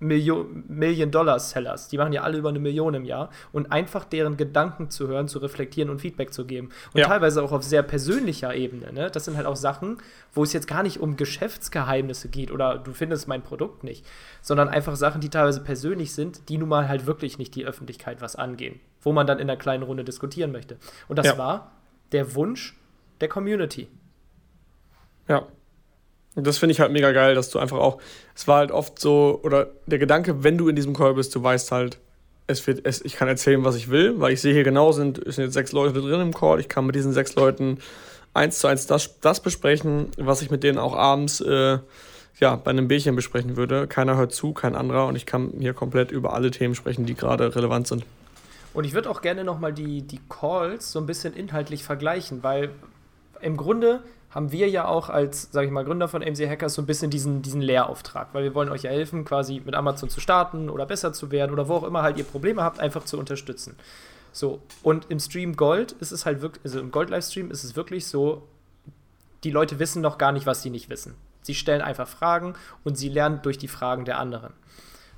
Million-Dollar-Sellers. Die machen ja alle über eine Million im Jahr. Und einfach deren Gedanken zu hören, zu reflektieren und Feedback zu geben. Und ja. teilweise auch auf sehr persönlicher Ebene. Ne? Das sind halt auch Sachen, wo es jetzt gar nicht um Geschäftsgeheimnisse geht oder du findest mein Produkt nicht, sondern einfach Sachen, die teilweise persönlich sind, die nun mal halt wirklich nicht die Öffentlichkeit was angehen. Wo man dann in einer kleinen Runde diskutieren möchte. Und das ja. war der Wunsch, der Community. Ja. Und das finde ich halt mega geil, dass du einfach auch, es war halt oft so, oder der Gedanke, wenn du in diesem Call bist, du weißt halt, es wird, es, ich kann erzählen, was ich will, weil ich sehe hier genau, sind, sind jetzt sechs Leute drin im Call, ich kann mit diesen sechs Leuten eins zu eins das, das besprechen, was ich mit denen auch abends äh, ja, bei einem Bierchen besprechen würde. Keiner hört zu, kein anderer und ich kann hier komplett über alle Themen sprechen, die gerade relevant sind. Und ich würde auch gerne nochmal die, die Calls so ein bisschen inhaltlich vergleichen, weil im Grunde haben wir ja auch als, sage ich mal, Gründer von MC Hackers so ein bisschen diesen, diesen Lehrauftrag, weil wir wollen euch ja helfen, quasi mit Amazon zu starten oder besser zu werden oder wo auch immer halt ihr Probleme habt, einfach zu unterstützen. So, und im Stream Gold ist es halt wirklich, also im Gold-Livestream ist es wirklich so, die Leute wissen noch gar nicht, was sie nicht wissen. Sie stellen einfach Fragen und sie lernen durch die Fragen der anderen.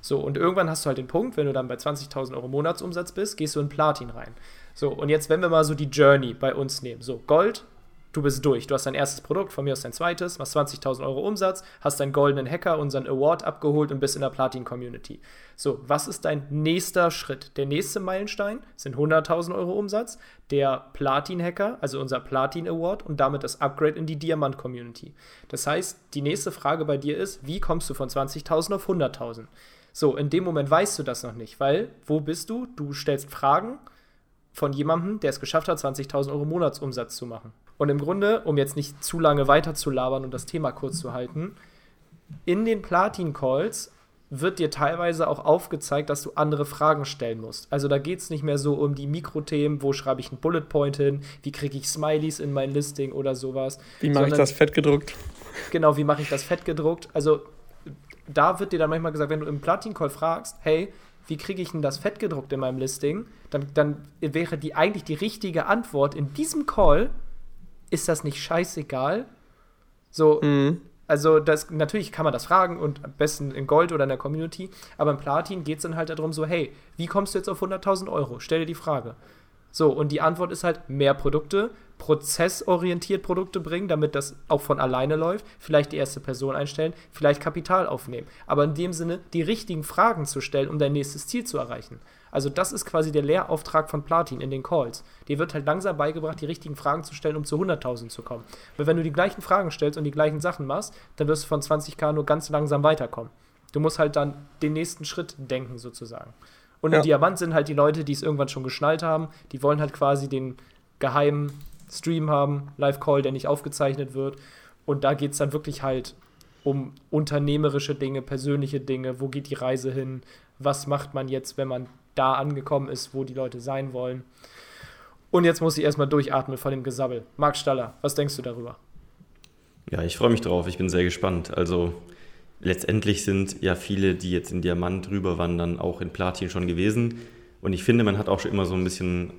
So, und irgendwann hast du halt den Punkt, wenn du dann bei 20.000 Euro Monatsumsatz bist, gehst du in Platin rein. So, und jetzt, wenn wir mal so die Journey bei uns nehmen. So, Gold du bist durch. Du hast dein erstes Produkt, von mir aus dein zweites, machst 20.000 Euro Umsatz, hast deinen goldenen Hacker, unseren Award abgeholt und bist in der Platin-Community. So, was ist dein nächster Schritt? Der nächste Meilenstein sind 100.000 Euro Umsatz, der Platin-Hacker, also unser Platin-Award und damit das Upgrade in die Diamant-Community. Das heißt, die nächste Frage bei dir ist, wie kommst du von 20.000 auf 100.000? So, in dem Moment weißt du das noch nicht, weil wo bist du? Du stellst Fragen von jemandem, der es geschafft hat, 20.000 Euro Monatsumsatz zu machen. Und im Grunde, um jetzt nicht zu lange weiter zu labern und das Thema kurz zu halten, in den Platin-Calls wird dir teilweise auch aufgezeigt, dass du andere Fragen stellen musst. Also da geht es nicht mehr so um die Mikrothemen, wo schreibe ich einen Bullet Point hin, wie kriege ich Smileys in mein Listing oder sowas. Wie mache ich das fett gedruckt? Genau, wie mache ich das fett gedruckt? Also da wird dir dann manchmal gesagt, wenn du im Platin-Call fragst, hey, wie kriege ich denn das fett gedruckt in meinem Listing, dann, dann wäre die eigentlich die richtige Antwort in diesem Call, ist das nicht scheißegal? So, mhm. also das, natürlich kann man das fragen und am besten in Gold oder in der Community, aber im Platin geht es dann halt darum, so, hey, wie kommst du jetzt auf 100.000 Euro? Stell dir die Frage. So, und die Antwort ist halt mehr Produkte, prozessorientiert Produkte bringen, damit das auch von alleine läuft, vielleicht die erste Person einstellen, vielleicht Kapital aufnehmen. Aber in dem Sinne, die richtigen Fragen zu stellen, um dein nächstes Ziel zu erreichen. Also das ist quasi der Lehrauftrag von Platin in den Calls. Dir wird halt langsam beigebracht, die richtigen Fragen zu stellen, um zu 100.000 zu kommen. Weil wenn du die gleichen Fragen stellst und die gleichen Sachen machst, dann wirst du von 20k nur ganz langsam weiterkommen. Du musst halt dann den nächsten Schritt denken sozusagen. Und ja. ein Diamant sind halt die Leute, die es irgendwann schon geschnallt haben. Die wollen halt quasi den geheimen Stream haben, Live-Call, der nicht aufgezeichnet wird. Und da geht es dann wirklich halt um unternehmerische Dinge, persönliche Dinge. Wo geht die Reise hin? Was macht man jetzt, wenn man da angekommen ist, wo die Leute sein wollen? Und jetzt muss ich erstmal durchatmen von dem Gesabbel. Marc Staller, was denkst du darüber? Ja, ich freue mich drauf. Ich bin sehr gespannt. Also letztendlich sind ja viele, die jetzt in Diamant rüberwandern, auch in Platin schon gewesen. Und ich finde, man hat auch schon immer so ein bisschen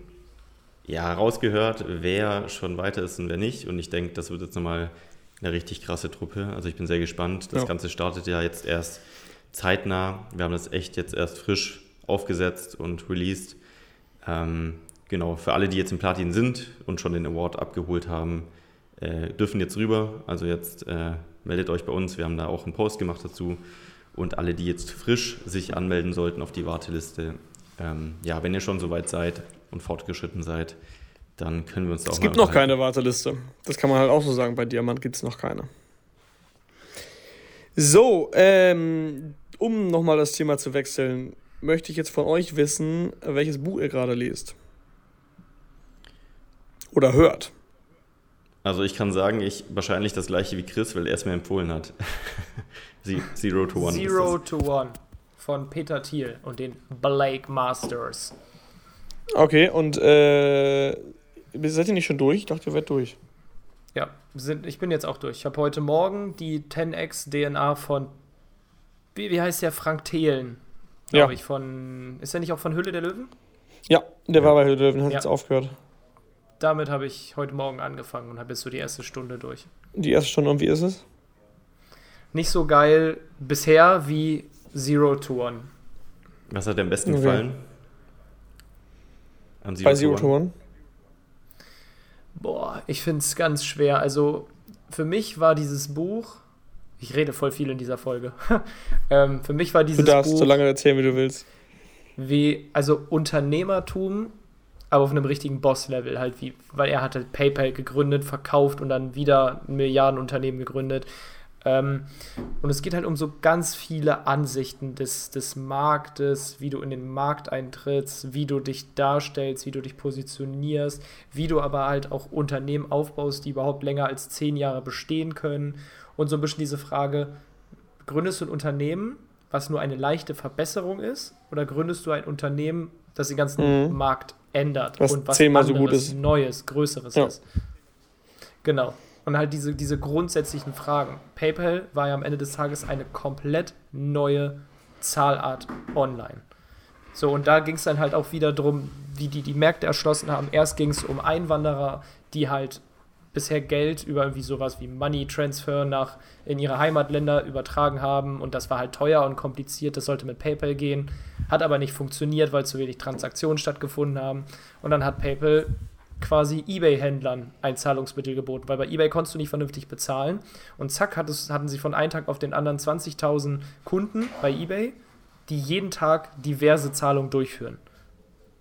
ja, rausgehört, wer schon weiter ist und wer nicht. Und ich denke, das wird jetzt nochmal eine richtig krasse Truppe. Also ich bin sehr gespannt. Das ja. Ganze startet ja jetzt erst zeitnah. Wir haben das echt jetzt erst frisch aufgesetzt und released. Ähm, genau, für alle, die jetzt im Platin sind und schon den Award abgeholt haben, äh, dürfen jetzt rüber. Also jetzt äh, meldet euch bei uns. Wir haben da auch einen Post gemacht dazu. Und alle, die jetzt frisch sich anmelden sollten auf die Warteliste, ähm, ja, wenn ihr schon soweit seid und fortgeschritten seid, dann können wir uns auch. Es gibt noch keine Warteliste. Das kann man halt auch so sagen. Bei Diamant gibt es noch keine. So, ähm, um nochmal das Thema zu wechseln, möchte ich jetzt von euch wissen, welches Buch ihr gerade lest. Oder hört. Also ich kann sagen, ich wahrscheinlich das gleiche wie Chris, weil er es mir empfohlen hat. Zero to One. Zero to One von Peter Thiel und den Blake Masters. Okay, und äh, seid ihr nicht schon durch? Ich dachte, ihr werdet durch. Ja, sind, ich bin jetzt auch durch. Ich habe heute Morgen die 10x DNA von, wie, wie heißt der, Frank Thelen, glaube ja. ich, von, ist er nicht auch von Hülle der Löwen? Ja, der war bei Hülle der Löwen, hat ja. jetzt aufgehört damit habe ich heute Morgen angefangen und habe jetzt so die erste Stunde durch. Die erste Stunde und wie ist es? Nicht so geil bisher wie Zero to One. Was hat dir am besten okay. gefallen? Zero Bei Zero to One? One? Boah, ich finde es ganz schwer. Also für mich war dieses Buch, ich rede voll viel in dieser Folge. ähm, für mich war dieses. Du darfst Buch so lange erzählen, wie du willst. Wie, also Unternehmertum aber auf einem richtigen Boss-Level halt, wie, weil er hat halt PayPal gegründet, verkauft und dann wieder ein Milliardenunternehmen gegründet. Ähm, und es geht halt um so ganz viele Ansichten des, des Marktes, wie du in den Markt eintrittst, wie du dich darstellst, wie du dich positionierst, wie du aber halt auch Unternehmen aufbaust, die überhaupt länger als zehn Jahre bestehen können. Und so ein bisschen diese Frage, gründest du ein Unternehmen, was nur eine leichte Verbesserung ist, oder gründest du ein Unternehmen, das den ganzen mhm. Markt ändert was und was zehnmal anderes, so gut ist. Neues, Größeres ja. ist. Genau. Und halt diese, diese grundsätzlichen Fragen. PayPal war ja am Ende des Tages eine komplett neue Zahlart online. So, und da ging es dann halt auch wieder darum, wie die die Märkte erschlossen haben. Erst ging es um Einwanderer, die halt bisher Geld über irgendwie sowas wie Money Transfer nach in ihre Heimatländer übertragen haben und das war halt teuer und kompliziert, das sollte mit PayPal gehen, hat aber nicht funktioniert, weil zu wenig Transaktionen stattgefunden haben. Und dann hat PayPal quasi eBay-Händlern ein Zahlungsmittel geboten, weil bei eBay konntest du nicht vernünftig bezahlen. Und zack hatten sie von einem Tag auf den anderen 20.000 Kunden bei eBay, die jeden Tag diverse Zahlungen durchführen.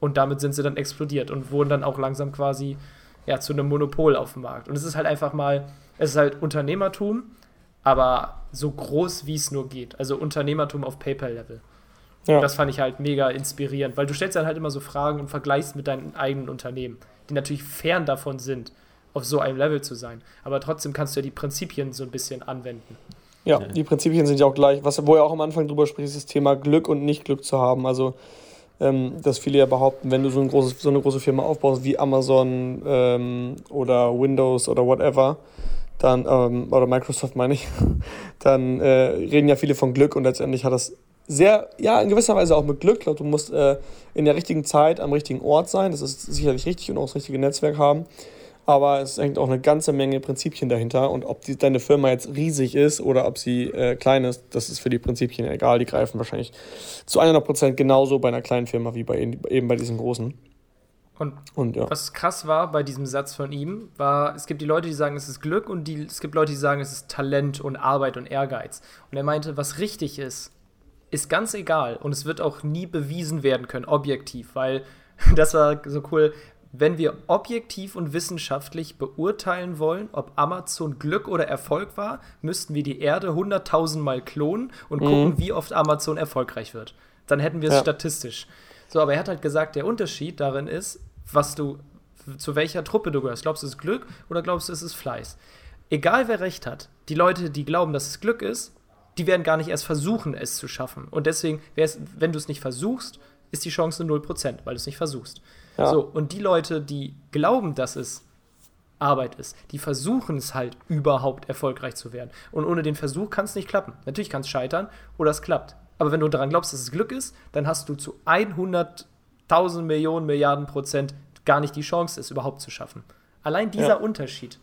Und damit sind sie dann explodiert und wurden dann auch langsam quasi ja, zu einem Monopol auf dem Markt. Und es ist halt einfach mal, es ist halt Unternehmertum, aber so groß wie es nur geht. Also Unternehmertum auf PayPal-Level. Ja. Das fand ich halt mega inspirierend, weil du stellst dann halt immer so Fragen und vergleichst mit deinen eigenen Unternehmen, die natürlich fern davon sind, auf so einem Level zu sein. Aber trotzdem kannst du ja die Prinzipien so ein bisschen anwenden. Ja, die Prinzipien sind ja auch gleich. Was, wo er auch am Anfang drüber spricht, ist das Thema Glück und nicht Glück zu haben. Also ähm, dass viele ja behaupten, wenn du so, ein großes, so eine große Firma aufbaust wie Amazon ähm, oder Windows oder whatever, dann, ähm, oder Microsoft meine ich, dann äh, reden ja viele von Glück und letztendlich hat das sehr, ja, in gewisser Weise auch mit Glück. Ich glaube, du musst äh, in der richtigen Zeit am richtigen Ort sein. Das ist sicherlich richtig und auch das richtige Netzwerk haben aber es hängt auch eine ganze Menge Prinzipien dahinter. Und ob die, deine Firma jetzt riesig ist oder ob sie äh, klein ist, das ist für die Prinzipien egal. Die greifen wahrscheinlich zu 100% genauso bei einer kleinen Firma wie bei eben bei diesen großen. Und, und ja. was krass war bei diesem Satz von ihm, war, es gibt die Leute, die sagen, es ist Glück und die, es gibt Leute, die sagen, es ist Talent und Arbeit und Ehrgeiz. Und er meinte, was richtig ist, ist ganz egal und es wird auch nie bewiesen werden können, objektiv, weil das war so cool wenn wir objektiv und wissenschaftlich beurteilen wollen, ob Amazon Glück oder Erfolg war, müssten wir die Erde 100.000 Mal klonen und mhm. gucken, wie oft Amazon erfolgreich wird. Dann hätten wir es ja. statistisch. So, aber er hat halt gesagt, der Unterschied darin ist, was du, zu welcher Truppe du gehörst. Glaubst du, es ist Glück oder glaubst du, es ist Fleiß? Egal wer recht hat, die Leute, die glauben, dass es Glück ist, die werden gar nicht erst versuchen, es zu schaffen. Und deswegen, wenn du es nicht versuchst, ist die Chance 0%, weil du es nicht versuchst. Ja. So, und die Leute, die glauben, dass es Arbeit ist, die versuchen es halt überhaupt erfolgreich zu werden. Und ohne den Versuch kann es nicht klappen. Natürlich kann es scheitern oder es klappt. Aber wenn du daran glaubst, dass es Glück ist, dann hast du zu 100.000 Millionen Milliarden Prozent gar nicht die Chance, es überhaupt zu schaffen. Allein dieser ja. Unterschied.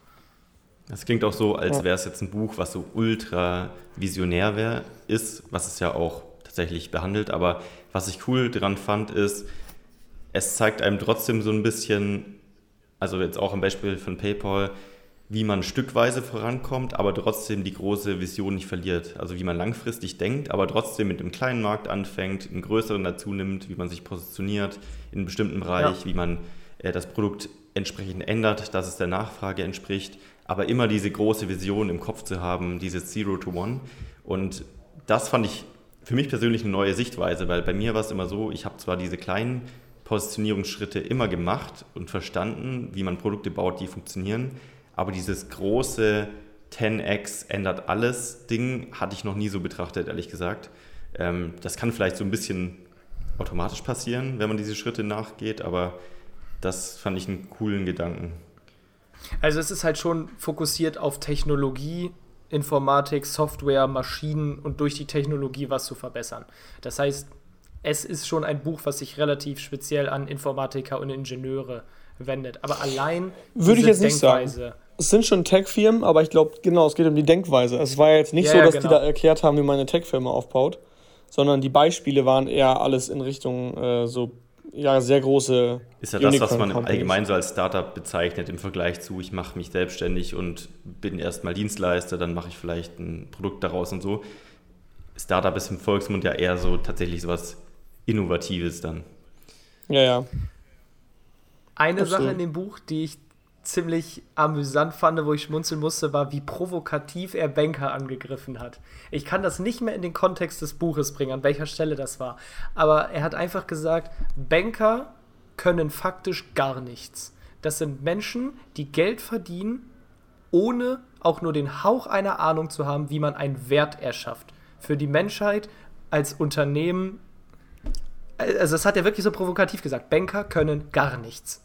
Das klingt auch so, als wäre es jetzt ein Buch, was so ultra visionär wär, ist, was es ja auch tatsächlich behandelt. Aber was ich cool dran fand, ist, es zeigt einem trotzdem so ein bisschen, also jetzt auch am Beispiel von PayPal, wie man stückweise vorankommt, aber trotzdem die große Vision nicht verliert. Also wie man langfristig denkt, aber trotzdem mit einem kleinen Markt anfängt, einen größeren dazu nimmt, wie man sich positioniert in einem bestimmten Bereich, ja. wie man äh, das Produkt entsprechend ändert, dass es der Nachfrage entspricht, aber immer diese große Vision im Kopf zu haben, dieses Zero to One. Und das fand ich für mich persönlich eine neue Sichtweise, weil bei mir war es immer so, ich habe zwar diese kleinen Positionierungsschritte immer gemacht und verstanden, wie man Produkte baut, die funktionieren. Aber dieses große 10x ändert alles Ding hatte ich noch nie so betrachtet, ehrlich gesagt. Ähm, das kann vielleicht so ein bisschen automatisch passieren, wenn man diese Schritte nachgeht, aber das fand ich einen coolen Gedanken. Also es ist halt schon fokussiert auf Technologie, Informatik, Software, Maschinen und durch die Technologie was zu verbessern. Das heißt, es ist schon ein Buch, was sich relativ speziell an Informatiker und Ingenieure wendet. Aber allein würde ich jetzt nicht sagen. Es sind schon Tech-Firmen, aber ich glaube, genau, es geht um die Denkweise. Es war ja jetzt nicht ja, so, dass genau. die da erklärt haben, wie man eine Tech-Firma aufbaut, sondern die Beispiele waren eher alles in Richtung äh, so ja, sehr große. Ist ja das, was man allgemein so als Startup bezeichnet im Vergleich zu, ich mache mich selbstständig und bin erstmal Dienstleister, dann mache ich vielleicht ein Produkt daraus und so. Startup ist im Volksmund ja eher so tatsächlich sowas Innovatives dann. Ja, ja. Eine Sache in dem Buch, die ich ziemlich amüsant fand, wo ich schmunzeln musste, war, wie provokativ er Banker angegriffen hat. Ich kann das nicht mehr in den Kontext des Buches bringen, an welcher Stelle das war. Aber er hat einfach gesagt, Banker können faktisch gar nichts. Das sind Menschen, die Geld verdienen, ohne auch nur den Hauch einer Ahnung zu haben, wie man einen Wert erschafft. Für die Menschheit als Unternehmen also das hat er wirklich so provokativ gesagt. Banker können gar nichts.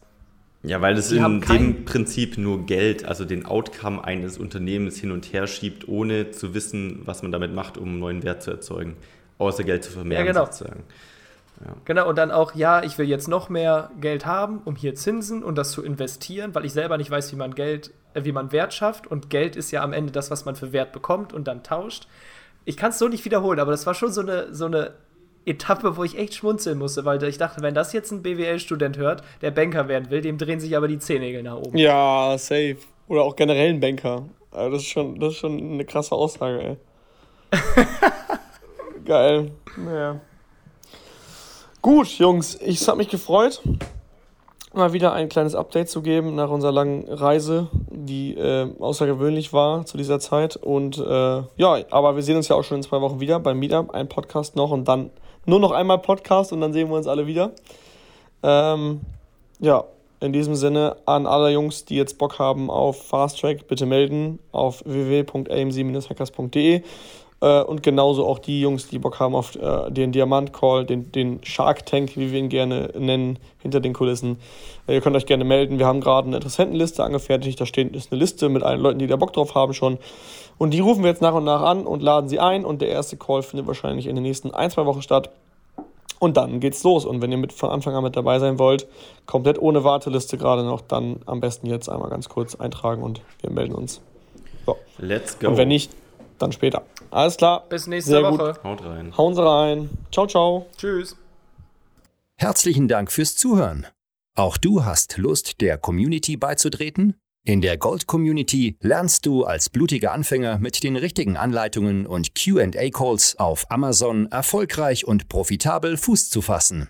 Ja, weil es in dem Prinzip nur Geld, also den Outcome eines Unternehmens hin und her schiebt, ohne zu wissen, was man damit macht, um einen neuen Wert zu erzeugen. Außer Geld zu vermehren, ja, genau. sozusagen. Ja. Genau, und dann auch, ja, ich will jetzt noch mehr Geld haben, um hier Zinsen und das zu investieren, weil ich selber nicht weiß, wie man Geld, äh, wie man Wert schafft. Und Geld ist ja am Ende das, was man für Wert bekommt und dann tauscht. Ich kann es so nicht wiederholen, aber das war schon so eine, so eine Etappe, wo ich echt schmunzeln musste, weil ich dachte, wenn das jetzt ein BWL-Student hört, der Banker werden will, dem drehen sich aber die Zehennägel nach oben. Ja, safe. Oder auch generell ein Banker. Also das, ist schon, das ist schon eine krasse Aussage, ey. Geil. Naja. Gut, Jungs, ich habe mich gefreut, mal wieder ein kleines Update zu geben nach unserer langen Reise, die äh, außergewöhnlich war zu dieser Zeit. Und äh, ja, aber wir sehen uns ja auch schon in zwei Wochen wieder beim Meetup, ein Podcast noch und dann nur noch einmal Podcast und dann sehen wir uns alle wieder. Ähm, ja, in diesem Sinne an alle Jungs, die jetzt Bock haben auf Fast Track, bitte melden auf www.amc-hackers.de äh, und genauso auch die Jungs, die Bock haben auf äh, den Diamant Call, den, den Shark Tank, wie wir ihn gerne nennen, hinter den Kulissen. Äh, ihr könnt euch gerne melden. Wir haben gerade eine Interessentenliste angefertigt. Da steht ist eine Liste mit allen Leuten, die da Bock drauf haben schon. Und die rufen wir jetzt nach und nach an und laden sie ein. Und der erste Call findet wahrscheinlich in den nächsten ein, zwei Wochen statt. Und dann geht's los. Und wenn ihr mit, von Anfang an mit dabei sein wollt, komplett ohne Warteliste gerade noch, dann am besten jetzt einmal ganz kurz eintragen und wir melden uns. So. Let's go. Und wenn nicht, dann später. Alles klar. Bis nächste Sehr Woche. Gut. Haut rein. Hauen Sie rein. Ciao, ciao. Tschüss. Herzlichen Dank fürs Zuhören. Auch du hast Lust, der Community beizutreten? In der Gold Community lernst du als blutiger Anfänger mit den richtigen Anleitungen und QA-Calls auf Amazon erfolgreich und profitabel Fuß zu fassen.